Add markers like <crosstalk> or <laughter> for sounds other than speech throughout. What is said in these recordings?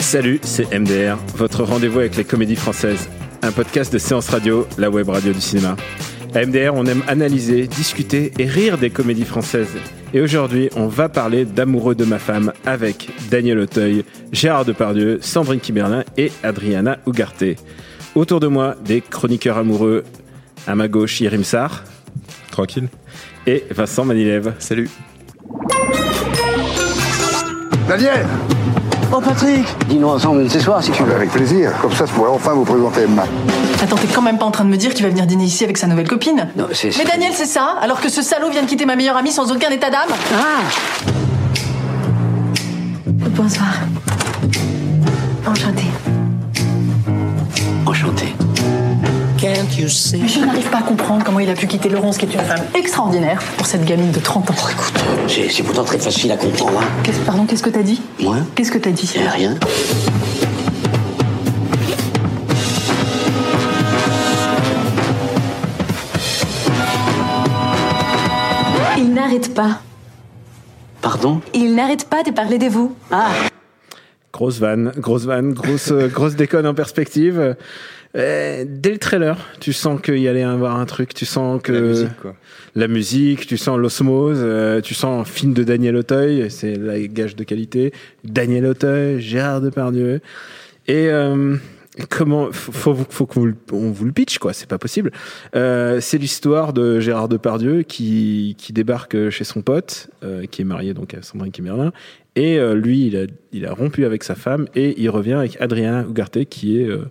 Salut, c'est MDR, votre rendez-vous avec les comédies françaises. Un podcast de séance radio, la web radio du cinéma. À MDR, on aime analyser, discuter et rire des comédies françaises. Et aujourd'hui, on va parler d'Amoureux de ma femme avec Daniel Auteuil, Gérard Depardieu, Sandrine Kiberlin et Adriana Ougarté. Autour de moi, des chroniqueurs amoureux. À ma gauche, Yerim Sarr. Tranquille. Et Vincent Manilève. Salut. Daniel Oh Patrick Dis-nous ensemble ce soir si tu veux. Avec plaisir. Comme ça, je pourrais enfin vous présenter Emma. Attends, t'es quand même pas en train de me dire qu'il va venir dîner ici avec sa nouvelle copine Non, c'est... Mais Daniel, c'est ça Alors que ce salaud vient de quitter ma meilleure amie sans aucun état d'âme Ah Bonsoir. Enchantée. Mais je n'arrive pas à comprendre comment il a pu quitter Laurence, qui est une femme extraordinaire, pour cette gamine de 30 ans. Écoute, c'est, pourtant très facile à comprendre, hein. Qu'est-ce- pardon, qu'est-ce que t'as dit? Moi? Qu'est-ce que t'as dit? Eh, Rien. Il n'arrête pas. Pardon? Il n'arrête pas de parler de vous. Ah Grosse vanne, grosse vanne, grosse, euh, grosse déconne en perspective. Euh, dès le trailer, tu sens qu'il y allait avoir un truc, tu sens que La musique, quoi. la musique, tu sens l'osmose, euh, tu sens un film de Daniel Auteuil, c'est la gage de qualité. Daniel Auteuil, Gérard Depardieu. Et euh, comment faut, faut, faut qu'on vous, le- on vous le pitch quoi, c'est pas possible. Euh, c'est l'histoire de Gérard Depardieu qui qui débarque chez son pote, euh, qui est marié donc à Sandrine Kimerlin, et euh, lui il a il a rompu avec sa femme et il revient avec Adriana Ugarte qui est euh,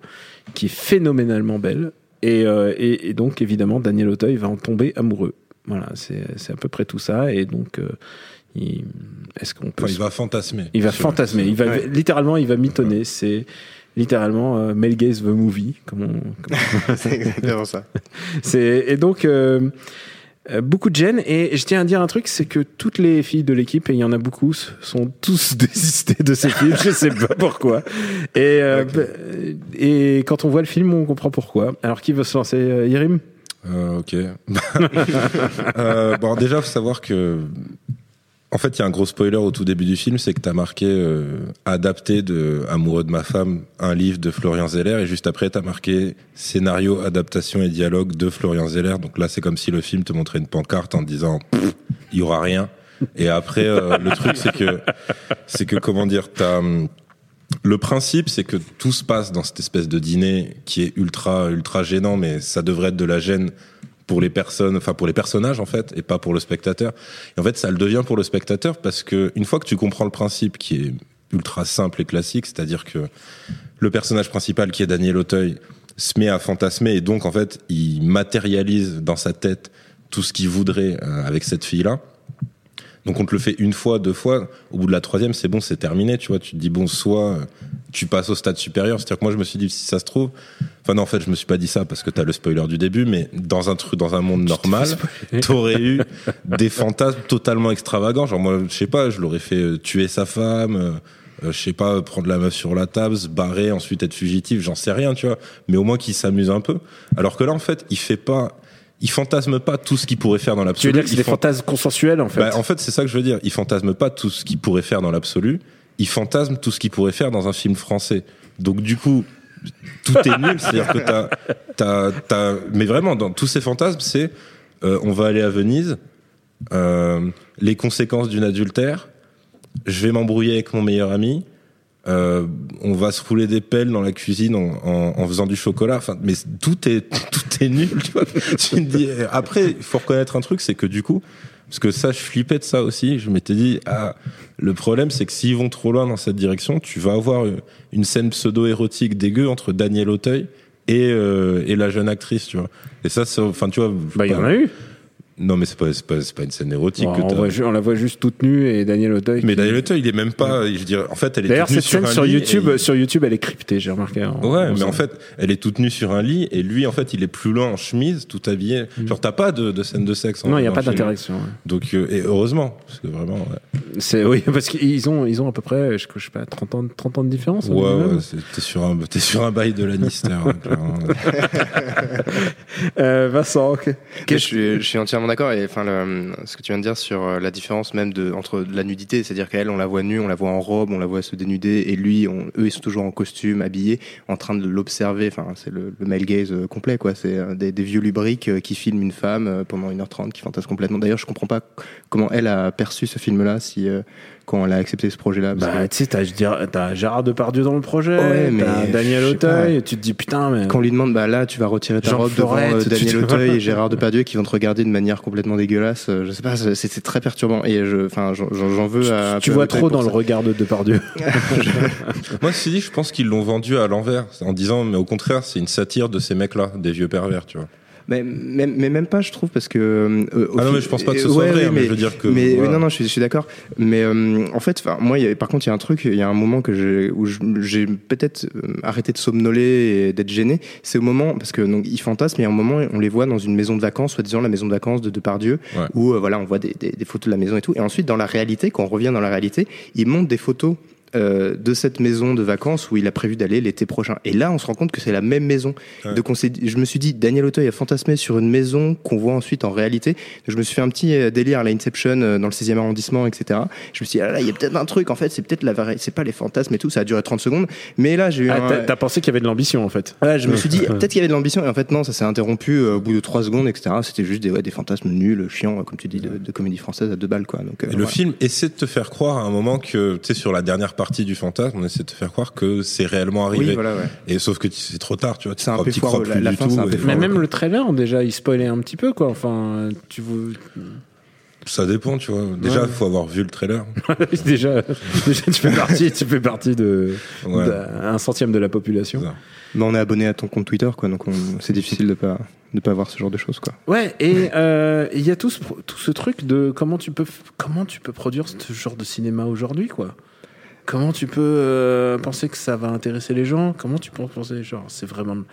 qui est phénoménalement belle. Et, euh, et, et donc, évidemment, Daniel Auteuil va en tomber amoureux. Voilà, c'est c'est à peu près tout ça. Et donc, euh, il- est-ce qu'on peut. Enfin, il va fantasmer. il va fantasmer. Il va, Ouais. littéralement, il va mitonner. C'est littéralement euh, Mel Gaze the movie. Comme on- comme- <laughs> C'est exactement ça. <laughs> c'est et donc euh, beaucoup de gêne. Et je tiens à dire un truc c'est que toutes les filles de l'équipe et il y en a beaucoup sont tous <laughs> désistés de ce film je sais pas pourquoi. Et euh, bah, et quand on voit le film on comprend pourquoi. Alors qui veut se lancer euh, Yerim? Euh, ok. <laughs> euh, bon, déjà, faut savoir que, en fait, il y a un gros spoiler au tout début du film, c'est que t'as marqué euh, adapté de Amoureux de ma femme, un livre de Florian Zeller, et juste après, t'as marqué scénario, adaptation et dialogue de Florian Zeller. Donc là, c'est comme si le film te montrait une pancarte en te disant, il y aura rien. Et après, euh, le truc, c'est que, c'est que comment dire, t'as hum, le principe, c'est que tout se passe dans cette espèce de dîner qui est ultra, ultra gênant, mais ça devrait être de la gêne pour les personnes, enfin pour les personnages en fait, et pas pour le spectateur. Et en fait, ça le devient pour le spectateur parce que une fois que tu comprends le principe qui est ultra simple et classique, c'est-à-dire que le personnage principal qui est Daniel Auteuil se met à fantasmer et donc en fait, il matérialise dans sa tête tout ce qu'il voudrait euh, avec cette fille-là. Donc on te le fait une fois, deux fois. Au bout de la troisième, c'est bon, c'est terminé. Tu vois, tu te dis bon, soit euh, tu passes au stade supérieur. C'est-à-dire que moi, je me suis dit si ça se trouve. Enfin non, en fait, je me suis pas dit ça parce que t'as le spoiler du début, mais dans un truc, dans un monde normal, t'aurais eu <laughs> des fantasmes totalement extravagants. Genre moi, je sais pas, je l'aurais fait euh, tuer sa femme. euh, euh, je sais pas, prendre la meuf sur la table, se barrer, ensuite être fugitif, j'en sais rien, tu vois. Mais au moins qu'il s'amuse un peu. Alors que là, en fait, il fait pas, il fantasme pas tout ce qu'il pourrait faire dans tu veux l'absolu. dire que c'est Il des fan- fantasmes consensuels en fait bah, en fait, c'est ça que je veux dire. Il fantasme pas tout ce qu'il pourrait faire dans l'absolu. Il fantasme tout ce qu'il pourrait faire dans un film français. Donc, du coup, tout est nul. <laughs> C'est-à-dire que t'as, t'as, t'as, mais vraiment, dans tous ces fantasmes, c'est, euh, on va aller à Venise, euh, les conséquences d'une adultère, je vais m'embrouiller avec mon meilleur ami, euh, on va se rouler des pelles dans la cuisine en, en, en faisant du chocolat. Enfin, mais tout est <laughs> tout est nul. Tu vois. Tu me dis. Après, il faut reconnaître un truc, c'est que du coup, parce que ça, je flippais de ça aussi. Je m'étais dit, ah, le problème, c'est que s'ils vont trop loin dans cette direction, tu vas avoir une scène pseudo-érotique dégueu entre Daniel Auteuil et, euh, et la jeune actrice, tu vois. Et ça, enfin, tu vois. bah il y en a eu Non, mais c'est pas, c'est pas, c'est pas une scène érotique Bon, que on, voit on la voit juste toute nue et Daniel Auteuil. Mais qui- Daniel Auteuil, il est même pas. Je veux dire, en fait, elle est D'ailleurs, cette sur scène un sur YouTube, il- sur YouTube, elle est cryptée, j'ai remarqué. en- Ouais, mais en- fait, elle est toute nue sur un lit et lui, en fait, il est plus loin en chemise, tout habillé. Genre, t'as pas de, de scène de sexe. en- Mm. Non, il n'y a pas d'interaction. ouais. Donc, euh, et heureusement, parce que vraiment, ouais, C'est oui, parce qu'ils ont, ils ont à peu près, je, je sais pas, 30 ans, 30 ans de différence. au ouais, ouais, t'es sur un, t'es sur un bail de Lannister. hein. <laughs> Euh, Vincent. Mais je, suis, entièrement d'accord. Et enfin, ce que tu viens de dire sur euh, la différence même de, entre la nudité, c'est-à-dire qu'elle, on la voit nue, on la voit en robe, on la voit se dénuder, et lui, eux, ils sont toujours en costume, habillés, en train de l'observer. Enfin, c'est le, le male gaze euh, complet, quoi. C'est euh, des, vieux lubriques qui filment une femme pendant 1h30, qui fantasme complètement. D'ailleurs, je comprends pas comment elle a perçu ce film-là, si quand elle a accepté ce projet-là. Bah, que- tu sais, t'as, t'as Gérard Depardieu dans le projet, Ouais, mais t'as Daniel. Auteuil, et tu te dis putain, mais. Quand on lui demande, bah là, tu vas retirer ta Jean robe Florette, devant euh, tu Daniel te- Auteuil <laughs> et Gérard Depardieu qui vont te regarder de manière complètement dégueulasse. euh, Je sais pas, c'est c'est très perturbant et je, enfin, j'en j'en veux à. tu à vois Auteuil trop dans le regard de Depardieu. <laughs> <laughs> Moi, ceci dit, je pense qu'ils l'ont vendu à l'envers, en disant, mais au contraire, c'est une satire de ces mecs-là, des vieux pervers, tu vois. Mais, mais, mais même pas, je trouve, parce que. euh, Ah non, mais je pense pas que ce euh, soit ouais, vrai, ouais, hein, mais je veux dire que, Mais voilà. non, non, je suis, je suis d'accord. Mais euh, en fait, enfin, moi, il y a- par contre, il y a un truc, il y a un moment que j'ai, où j'ai peut-être euh, arrêté de somnoler et d'être gêné. C'est au moment, parce que donc ils fantasment, et à un moment, on les voit dans une maison de vacances, soi-disant la maison de vacances de Depardieu, Ouais. où euh, voilà, on voit des, des, des photos de la maison et tout. Et ensuite, dans la réalité, quand on revient dans la réalité, ils montrent des photos. Euh, de cette maison de vacances où il a prévu d'aller l'été prochain. Et là, on se rend compte que c'est la même maison. Ouais. Donc, on je me suis dit, Daniel Auteuil a fantasmé sur une maison qu'on voit ensuite en réalité. Je me suis fait un petit euh, délire à la Inception euh, dans le 16e arrondissement, etc. Je me suis dit, ah là, il y a peut-être un truc. En fait, c'est peut-être la vraie, c'est pas les fantasmes et tout. Ça a duré 30 secondes. Mais là, j'ai eu Ah, un. t'as, pensé qu'il y avait de l'ambition en fait. Ouais, je me suis dit, peut-être qu'il y avait de l'ambition, et en fait, non, ça s'est interrompu euh, au bout de 3 secondes, etc. C'était juste des, ouais, des fantasmes nuls, chiants, comme tu dis, de, de comédie française à deux balles, quoi. Donc, euh, Et le voilà. film essaie de te faire croire à un moment que, tu sais, sur la dernière partie du fantasme, on essaie de te faire croire que c'est réellement arrivé. Oui, voilà, ouais. Et sauf que c'est trop tard, tu vois. C'est un crois- peu foireux, plus la- fin, c'est un peu. Mais même le trailer, déjà, il spoilait un petit peu quoi. Enfin, tu veux. Ça dépend, tu vois. Déjà, Ouais. faut avoir vu le trailer. <laughs> déjà, déjà, tu fais partie, tu fais partie de Ouais. d'un centième de la population. Mais on est abonné à ton compte Twitter, quoi. Donc, on- c'est difficile de pas, de pas voir ce genre de choses, quoi. Ouais, et euh, il y a tout ce, tout ce truc de comment tu peux, comment tu peux produire ce genre de cinéma aujourd'hui, quoi. Comment tu peux euh, penser que ça va intéresser les gens? Comment tu peux penser, genre, c'est vraiment.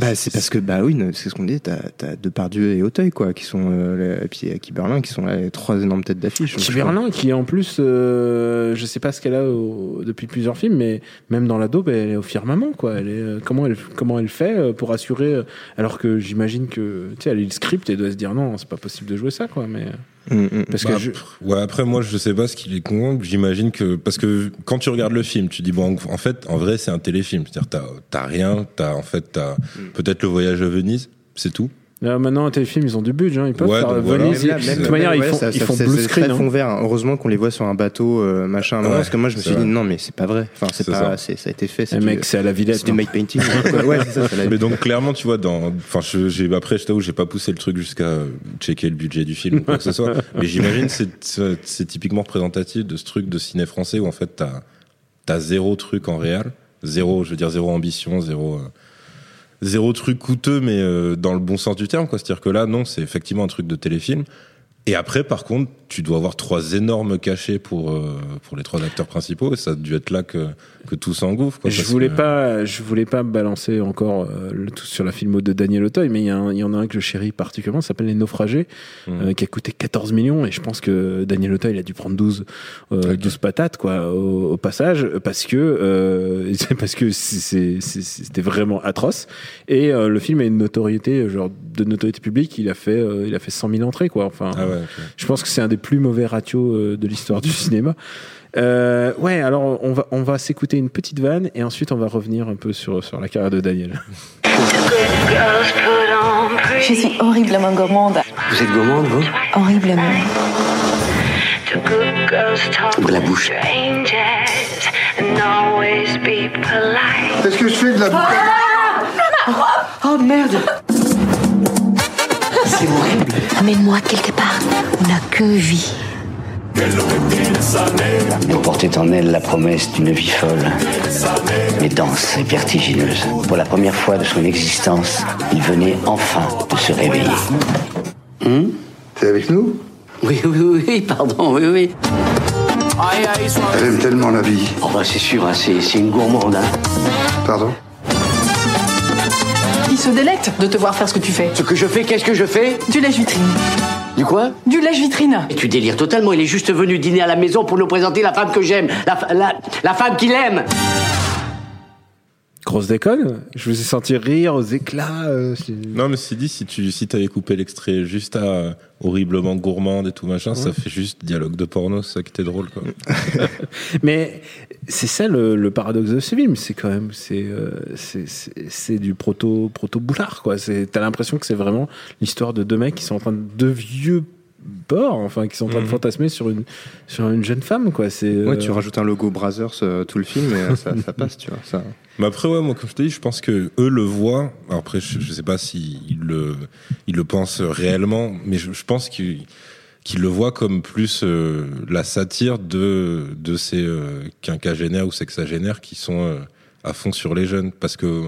Bah, c'est parce que, bah oui, c'est ce qu'on dit, t'as, t'as Depardieu et Auteuil, quoi, qui sont, euh, et puis euh, Kiberlin, qui sont là, les trois énormes têtes d'affiche. Donc, je Kiberlin, qui en plus, euh, je sais pas ce qu'elle a au- depuis plusieurs films, mais même dans la daube, elle est au firmament, quoi. Elle est, euh, comment elle, comment elle fait pour assurer, alors que j'imagine que, tu sais, elle lit le script et doit se dire non, c'est pas possible de jouer ça, quoi. Mais. Mm, mm. parce Bah, que je- pff, Ouais, après, moi, je sais pas ce qui les convainc. J'imagine que, parce que quand tu regardes le film, tu dis, bon, en fait, en vrai, c'est un téléfilm. C'est-à-dire, t'as, t'as rien, t'as, en fait, t'as Mm. Peut-être le voyage à Venise, c'est tout. Là, maintenant, un téléfilm, ils ont du budget, hein, ils peuvent Ouais, faire voilà. Venise. Même là, De toute manière, ils ouais, font, ça- ils font blue screen. hein. fond vert. Heureusement qu'on les voit sur un bateau, euh, machin. Ouais, parce que moi, je me suis dit, non, mais c'est pas vrai. Enfin, c'est pas, ça. c'est, ça a été fait. C'est Eh, mec, c'est à la Villette. c'est du hein. make painting. <laughs> ouais, c'est ça, c'est la- Mais donc, clairement, tu vois, dans, enfin, j'ai, après, je t'avoue, j'ai pas poussé le truc jusqu'à checker le budget du film ou quoi que ce soit. <laughs> Mais j'imagine, c'est, c'est, c'est typiquement représentatif de ce truc de ciné français où, en fait, t'as, t'as zéro truc en réel. Zéro, je veux dire, zéro ambition, zéro, euh, zéro truc coûteux, mais euh, dans le bon sens du terme, quoi. C'est-à-dire que là, non, c'est effectivement un truc de téléfilm. Et après, par contre, tu dois avoir trois énormes cachets pour, euh, pour les trois acteurs principaux, et ça a dû être là que, que tout s'engouffre. Je voulais que- pas, je voulais pas balancer encore euh, le tout sur la filmo de Daniel Auteuil, mais il y, en a un que je chéris particulièrement, ça s'appelle Les Naufragés, Mhm. euh, qui a coûté 14 millions, et je pense que Daniel Auteuil, il a dû prendre 12, euh, Ok. 12 patates, quoi, au, au passage, parce que, euh, <laughs> parce que c'était vraiment atroce. Et euh, le film a une notoriété, genre, de notoriété publique, il a fait, il a fait 100 000 entrées, quoi, enfin. Ah ouais, Je pense que c'est un des plus mauvais ratios euh, de l'histoire du cinéma. Euh, ouais, alors on va, on va s'écouter une petite vanne et ensuite on va revenir un peu sur, sur la carrière de Daniel. Je suis horriblement gourmande. Vous êtes gourmande, vous? Horriblement. Ouvre la bouche. Est-ce que je fais de la Oh merde C'est horrible. Amène-moi quelque part. On n'a que vie. Elle portait en elle la promesse d'une vie folle, mais dense et vertigineuse. Pour la première fois de son existence, il venait enfin de se réveiller. Hum? T'es avec nous? Oui, oui, oui, pardon, oui, oui. Elle aime tellement la vie. Oh bah c'est sûr, hein, c'est c'est une gourmande. Hein. Pardon? Se délecte de te voir faire ce que tu fais. Ce que je fais, qu'est-ce que je fais Du lèche-vitrine. Du quoi Du lèche-vitrine. Et tu délires totalement, il est juste venu dîner à la maison pour nous présenter la femme que j'aime, la, la, la femme qu'il aime. Grosse déconne. Je vous ai senti rire aux éclats. euh, Non, mais c'est dit, si tu si avais coupé l'extrait juste à euh, horriblement gourmande et tout machin, ça fait juste dialogue de porno, c'est ça qui était drôle, quoi. <laughs> Mais c'est ça le, le paradoxe de ce film, c'est quand même c'est euh, c'est- du proto proto boulard quoi. T'as l'impression que c'est vraiment l'histoire de deux mecs qui sont en train de deux vieux enfin qui sont en train de Mhm. fantasmer sur une sur une jeune femme quoi. C'est Ouais, euh, tu rajoutes un logo Brothers euh, tout le film et euh, ça, ça passe, tu vois. Ça. Mais après, ouais, moi, comme je te dis, je pense que eux le voient. Alors après, je, je sais pas s'ils le, ils le pensent réellement, mais je, je pense qu'ils qu'ils le voient comme plus euh, la satire de, de ces euh, quinquagénaires ou sexagénaires qui sont euh, à fond sur les jeunes. Parce que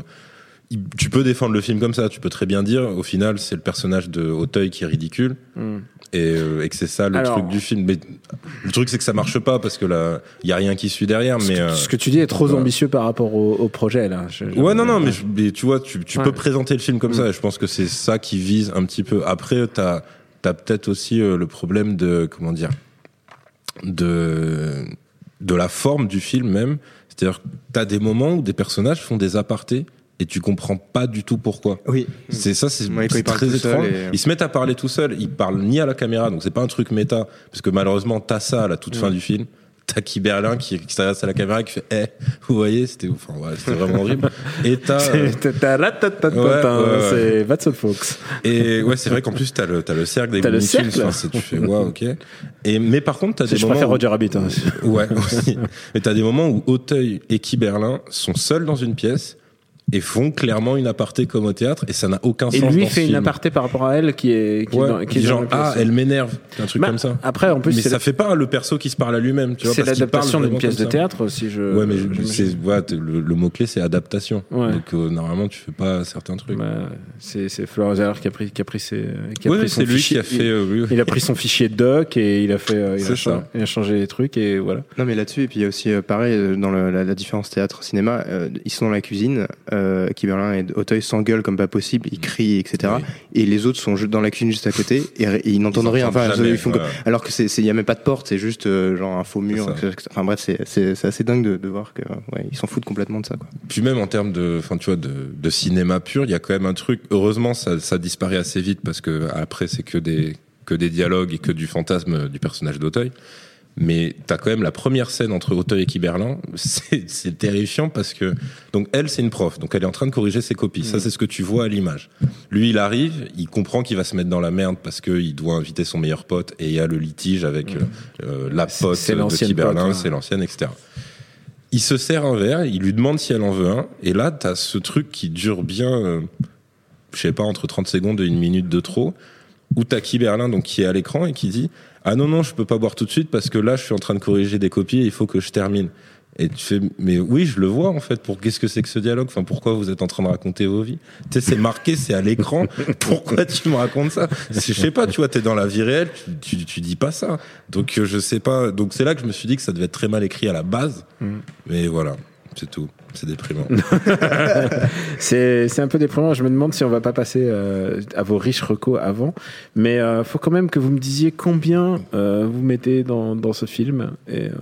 tu peux défendre le film comme ça, tu peux très bien dire, au final, c'est le personnage de Auteuil qui est ridicule. Hmm. Et, euh, et que c'est ça le Alors- truc du film. Mais le truc, c'est que ça marche pas parce que là, il y a rien qui suit derrière. ce, Mais que, euh, ce que tu dis est trop ambitieux par rapport au, au projet là. Je- Ouais, non, non, mais, je- mais tu vois, tu, tu Ouais. peux présenter le film comme Mm. ça, et je pense que c'est ça qui vise un petit peu. Après, t'as as, peut-être aussi euh, le problème de, comment dire, de, de la forme du film même. C'est-à-dire t'as des moments où des personnages font des apartés et tu comprends pas du tout pourquoi. Oui. C'est ça, c'est Ouais, très étrange. et- Ils se mettent à parler tout seuls, ils parlent ni à la caméra, donc c'est pas un truc méta, parce que malheureusement t'as ça à la toute fin du film. T'as Guy Berlin qui, qui s'adresse à la caméra et qui fait Eh, vous voyez, c'était enfin, ouais, c'était vraiment horrible. <laughs> Et t'as. euh, C'est- Watson Fox. Et ouais, c'est vrai qu'en plus, t'as le, t'as le cercle des T'as le cercle. enfin, tu fais, waouh, ok. Et, mais par contre, t'as des Je moments. préfère où- Roger Rabbit. hein. Ouais, aussi. Mais t'as des moments où Auteuil et Guy Berlin sont seuls dans une pièce et font clairement une aparté comme au théâtre et ça n'a aucun Et sens. lui dans ce fait une film. aparté par rapport à elle qui est qui est Ouais, dans, qui est qui dans genre, ah, elle m'énerve, un truc Bah, comme ça. Après, en plus, mais ça la- fait pas le perso qui se parle à lui-même, tu vois. c'est l'adaptation d'une pièce de théâtre, si je. Ouais, mais c'est, voilà, t'es- le, le mot-clé, c'est adaptation. Ouais. Donc, euh, normalement, tu fais pas certains trucs. Bah, c'est c'est Florent Zeller qui a pris qui a pris ses qui a Ouais, pris son lui fichier- qui a fait, euh, oui, oui. il, a pris son fichier doc et il a fait euh, il, a changé, ça. il a changé les trucs et voilà. Non mais là-dessus et puis il y a aussi euh, pareil dans la, différence théâtre cinéma ils sont dans la cuisine euh, Kiberlin et Auteuil s'engueulent comme pas possible ils crient etc Oui. et les autres sont dans la cuisine juste à côté et, et ils n'entendent rien enfin jamais, ils font que- ouais. alors que c'est il y a même pas de porte c'est juste euh, genre un faux mur enfin bref c'est assez dingue de, de voir que ouais ils s'en foutent complètement de ça quoi Puis même en termes de, enfin tu vois, de, de cinéma pur, il y a quand même un truc. Heureusement, ça, ça disparaît assez vite parce que après c'est que des que des dialogues et que du fantasme du personnage d'Auteuil. Mais t'as quand même la première scène entre Auteuil et Kiberlin. <laughs> C'est c'est terrifiant parce que donc elle c'est une prof, donc elle est en train de corriger ses copies. Mm. Ça c'est ce que tu vois à l'image. Lui il arrive, il comprend qu'il va se mettre dans la merde parce que il doit inviter son meilleur pote et il y a le litige avec euh, euh, la Mm. Pote de Kiberlin, ouais. c'est l'ancienne, etc. Il se sert un verre, il lui demande si elle en veut un, et là, t'as ce truc qui dure bien, euh, je sais pas, entre 30 secondes et une minute de trop, où t'as Kiberlin, donc, qui est à l'écran et qui dit Ah non, non, je peux pas boire tout de suite parce que là, je suis en train de corriger des copies et il faut que je termine. Et tu fais, mais oui, je le vois en fait. Pour qu'est-ce que c'est que ce dialogue? Enfin, pourquoi vous êtes en train de raconter vos vies? Tu sais, c'est marqué, c'est à l'écran. <laughs> Pourquoi tu me racontes ça? Je sais pas. Tu vois, t'es dans la vie réelle, tu, tu, tu dis pas ça. Donc euh, je sais pas. Donc c'est là que je me suis dit que ça devait être très mal écrit à la base. Mais voilà, c'est tout. C'est déprimant. <laughs> C'est un peu déprimant. Je me demande si on va pas passer euh, à vos riches recos avant, mais euh, faut quand même que vous me disiez combien euh, vous mettez dans, dans ce film et euh,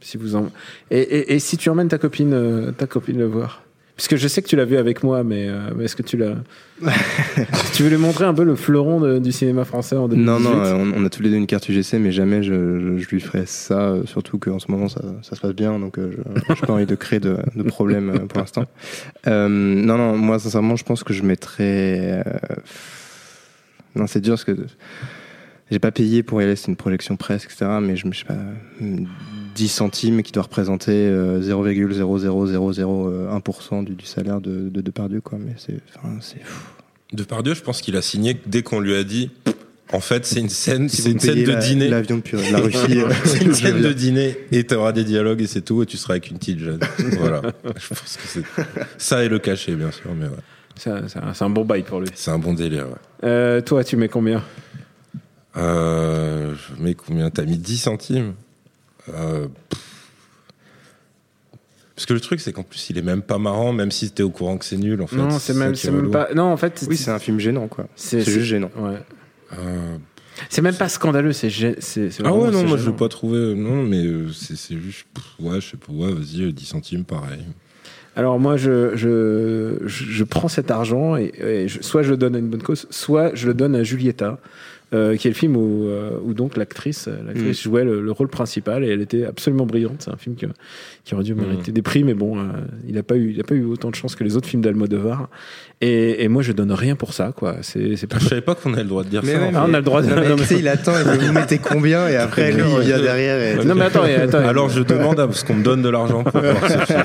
si vous en et, et, si tu emmènes ta copine ta copine le voir. Parce que je sais que tu l'as vu avec moi, mais, euh, mais est-ce que tu l'as <laughs> Tu veux lui montrer un peu le fleuron de- du cinéma français en 2018 non non euh, on, on a tous les deux une carte UGC mais jamais je, je, je lui ferai ça euh, surtout qu'en ce moment ça, ça se passe bien donc je j'ai pas envie de créer de, de problèmes euh, pour l'instant. Non non moi sincèrement je pense que je mettrais non c'est dur parce que j'ai pas payé pour y aller c'est une projection presse etc mais je me je sais pas 10 centimes qui doit représenter euh, 0,00001% du, du salaire de, de Depardieu quoi mais c'est enfin, c'est fou. Depardieu, je pense qu'il a signé dès qu'on lui a dit. En fait, c'est une scène, Si c'est une scène de la- dîner. l'avion de la Russie <laughs> euh, c'est <laughs> une scène de dîner et t'auras des dialogues et c'est tout et tu seras avec une petite jeune. <laughs> voilà. Je pense que c'est ça et le cachet bien sûr, mais ouais. C'est un- c'est un, c'est un bon bail pour lui. C'est un bon délire. ouais. Euh, toi, tu mets combien? Euh, je mets combien? T'as mis 10 centimes? Euh. Parce que le truc, c'est qu'en plus, il est même pas marrant, même si t'es au courant que c'est nul. En fait, Non, c'est même, pas. Non, en fait, Oui, c'est un film gênant, quoi. c'est juste gênant. Ouais. Euh, C'est même pas scandaleux, c'est Ah vraiment- ouais, non, moi je l'ai pas trouvé. Non, mais euh, c'est c'est juste. pff, Ouais, je sais pas. Ouais, vas-y, 10 centimes, pareil. Alors moi, je, je, je, je prends cet argent et, et je- soit je le donne à une bonne cause, soit je le donne à Julieta, euh, qui est le film où, euh, où donc l'actrice l'actrice jouait le, le rôle principal et elle était absolument brillante. C'est un film qui, qui aurait dû mériter des prix, mais bon, euh, il n'a pas eu il a pas eu autant de chance que les autres films d'Almodovar. Et, et moi, je donne rien pour ça, quoi. C'est c'est pas. Je savais pas qu'on avait le droit de dire Mais ça. ouais, en Ah, on a le droit de. Non, mais non, sais, il attend, il dit, vous mettez combien et après <laughs> lui il vient derrière. Et... non, mais attends, attends. Alors je demande à ce qu'on me donne de l'argent pour voir ce film.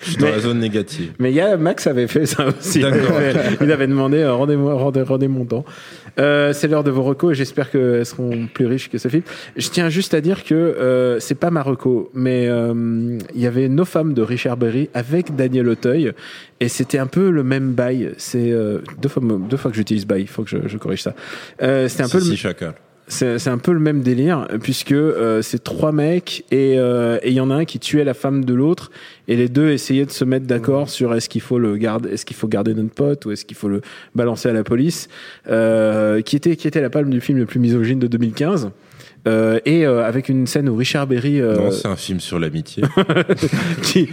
Je suis dans Mais- la zone négative. Mais il y a Max avait fait ça aussi. D'accord. il avait demandé euh, rendez-moi rendez, rendez mon temps. Euh, c'est l'heure de vos recos et j'espère qu'elles seront plus riches que ce film. Je tiens juste à dire que euh, c'est pas ma reco, mais euh, il y avait Nos femmes de Richard Berry avec Daniel Auteuil et c'était un peu le même bail. C'est euh, deux fois deux fois que j'utilise bail. Il faut que je, je corrige ça. Euh, c'était un peu le, si, chacal. C'est un peu le même délire puisque euh, c'est trois mecs et euh, et il y en a un qui tuait la femme de l'autre et les deux essayaient de se mettre d'accord sur est-ce qu'il faut le garder est-ce qu'il faut garder notre pote ou est-ce qu'il faut le balancer à la police euh, qui était qui était la palme du film le plus misogyne de 2015 euh, et euh, avec une scène où Richard Berry euh, Non, c'est un film sur l'amitié. <laughs> qui,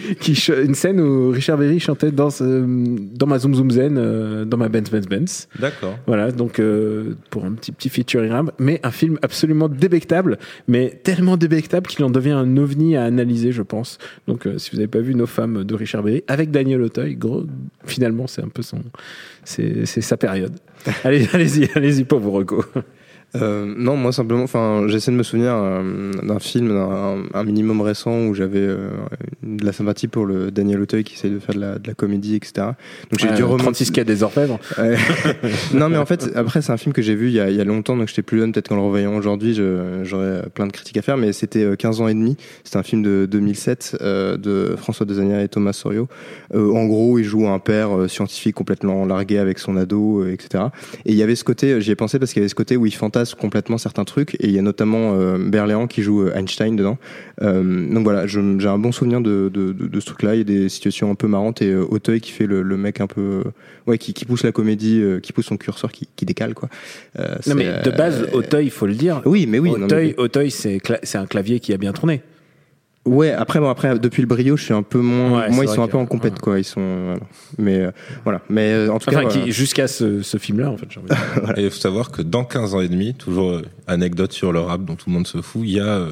une scène où Richard Berry chantait dans dans ma Zoom Zoom Zen dans ma Benz Benz Benz D'accord. voilà, donc pour un petit petit featuring rap, mais un film absolument débectable, mais tellement débectable qu'il en devient un ovni à analyser, je pense. Donc si vous n'avez pas vu Nos femmes de Richard Berry avec Daniel Auteuil, gros, finalement c'est un peu son, c'est sa période. <laughs> Allez, allez-y, allez-y pour vos recos. Euh, non, moi simplement, enfin, j'essaie de me souvenir euh, d'un film, d'un un minimum récent où j'avais euh, de la sympathie pour le Daniel Auteuil qui essaie de faire de la, de la comédie, etc. Donc j'ai dû remonter. 36 quai des Orfèvres. <laughs> Non, mais en fait, après, c'est un film que j'ai vu il y, a, il y a longtemps, donc j'étais plus jeune. Peut-être qu'en le revoyant aujourd'hui, je- j'aurais plein de critiques à faire, mais c'était euh, 15 ans et demi. C'était un film de 2007 euh, de François Desagnières et Thomas Sorio. Euh, en gros, il joue un père euh, scientifique complètement largué avec son ado, euh, etc. Et il y avait ce côté, j'y ai pensé parce qu'il y avait ce côté où il fantasme complètement certains trucs, et il y a notamment euh, Berléand qui joue euh, Einstein dedans. Euh, donc voilà, j'ai un bon souvenir de, de, de, de ce truc-là. Il y a des situations un peu marrantes et Auteuil qui fait le, le mec un peu, ouais, qui, qui pousse la comédie, qui pousse son curseur, qui, qui décale quoi. Non mais de base, Auteuil, il faut le dire. Oui, mais oui. non, mais- Auteuil, Auteuil, c'est cla- c'est un clavier qui a bien tourné. Ouais, après, bon, après, depuis le brio, je suis un peu moins. Ouais, c'est moi, ils sont un peu en compète, ouais. quoi. Ils sont. voilà. Mais euh, voilà. Mais euh, en tout cas. Enfin, jusqu'à ce, ce film-là, en fait. j'ai envie de dire. <laughs> Et il faut savoir que dans 15 ans et demi, toujours euh, anecdote sur le rap dont tout le monde se fout, il y a euh,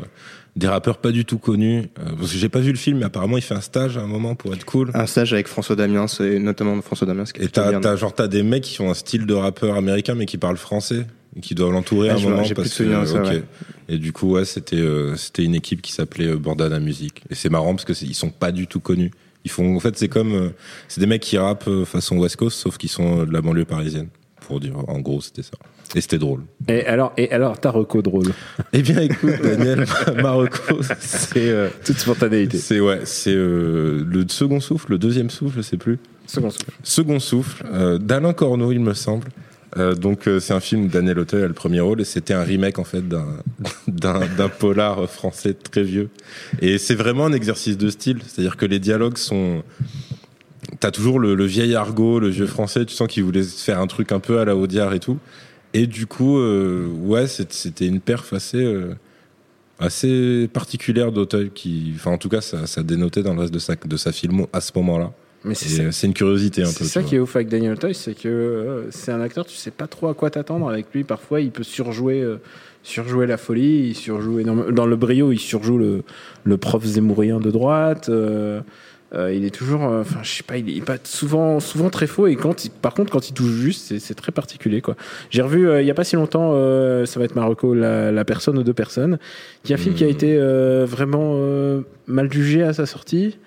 des rappeurs pas du tout connus. euh, parce que j'ai pas vu le film, mais apparemment il fait un stage à un moment pour être cool. Un stage avec François Damiens, et notamment François Damiens. qui est Et t'as, genre t'as des mecs qui ont un style de rappeur américain mais qui parlent français qui doivent l'entourer Ah, à un moment plus parce de souvenir que ça, ouais. Et du coup ouais c'était euh, c'était une équipe qui s'appelait euh, Bandana Music et c'est marrant parce que c'est, ils sont pas du tout connus. Ils font en fait c'est comme euh, c'est des mecs qui rappent euh, façon West Coast sauf qu'ils sont euh, de la banlieue parisienne pour dire en gros c'était ça. Et c'était drôle. Et alors, et alors, ta reco drôle? Eh bien écoute Daniel <laughs> Marocco c'est euh, Toute spontanéité. c'est ouais c'est euh, le second souffle le deuxième souffle je sais plus. Second souffle. Second souffle euh, d'Alain Corneau, il me semble. Euh, donc euh, c'est un film Daniel Auteuil a le premier rôle et c'était un remake en fait <laughs> d'un polar français très vieux. Et c'est vraiment un exercice de style. C'est-à-dire que les dialogues sont t'as toujours le, vieil argot le vieux français tu sens qu'il voulait faire un truc un peu à la Audiard et tout. Et du coup euh, ouais c'était une perf assez assez particulière d'Auteuil qui enfin en tout cas ça, ça dénotait dans le reste de sa de sa filmo à ce moment-là Mais c'est euh, c'est une curiosité un peu c'est ça qui est ouf avec Daniel Toy, c'est que euh, c'est un acteur, tu sais pas trop à quoi t'attendre avec lui. Parfois, il peut surjouer, euh, surjouer la folie, il surjoue énormément. Dans le brio, il surjoue le, le prof zémourien de droite. euh, euh, il est toujours, euh, enfin, je sais pas, il est pas souvent, souvent très faux. Et quand, il- par contre, quand il touche juste, c'est- c'est très particulier, quoi. J'ai revu euh, il y a pas si longtemps, euh, ça va être Marocco, la, la personne aux deux personnes, qui est un film qui a été euh, vraiment euh, mal jugé à sa sortie.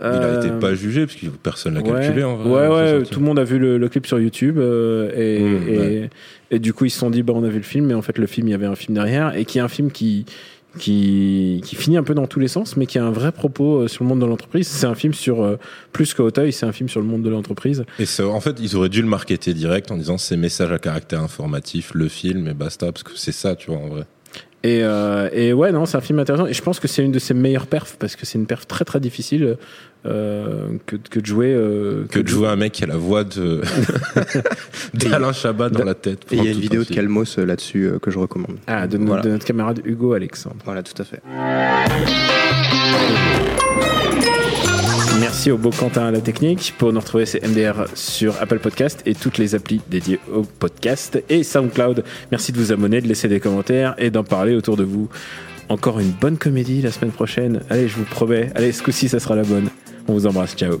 Il a Euh, été pas jugé parce que personne l'a Ouais. calculé en vrai. Ouais, ouais, tout le monde a vu le, le clip sur YouTube euh, et, Mmh, et, ouais. et du coup ils se sont dit bah on a vu le film, mais en fait le film il y avait un film derrière et qui est un film qui qui, qui finit un peu dans tous les sens, mais qui a un vrai propos euh, sur le monde de l'entreprise. C'est un film sur, euh, plus que Auteuil, c'est un film sur le monde de l'entreprise. Et en fait, ils auraient dû le marketer direct en disant c'est message à caractère informatif, le film et basta, parce que c'est ça, tu vois, en vrai. Et, euh, et ouais, non, c'est un film intéressant. Et je pense que c'est une de ses meilleures perfs, parce que c'est une perf très très difficile euh, que, que de jouer. euh, Que de jouer un mec qui a la voix de <laughs> d'Alain Chabat dans la tête. Et il y a une vidéo un de. Calmos euh, là-dessus euh, que je recommande. Ah, de, notre- Voilà. de notre camarade Hugo Alexandre. Voilà, tout à fait. Au beau Quentin à la technique. Pour nous retrouver, c'est MDR sur Apple Podcast et toutes les applis dédiées au podcast et SoundCloud. Merci de vous abonner, de laisser des commentaires et d'en parler autour de vous. Encore une bonne comédie la semaine prochaine. Allez, je vous promets. Allez, ce coup-ci, ça sera la bonne. On vous embrasse. Ciao.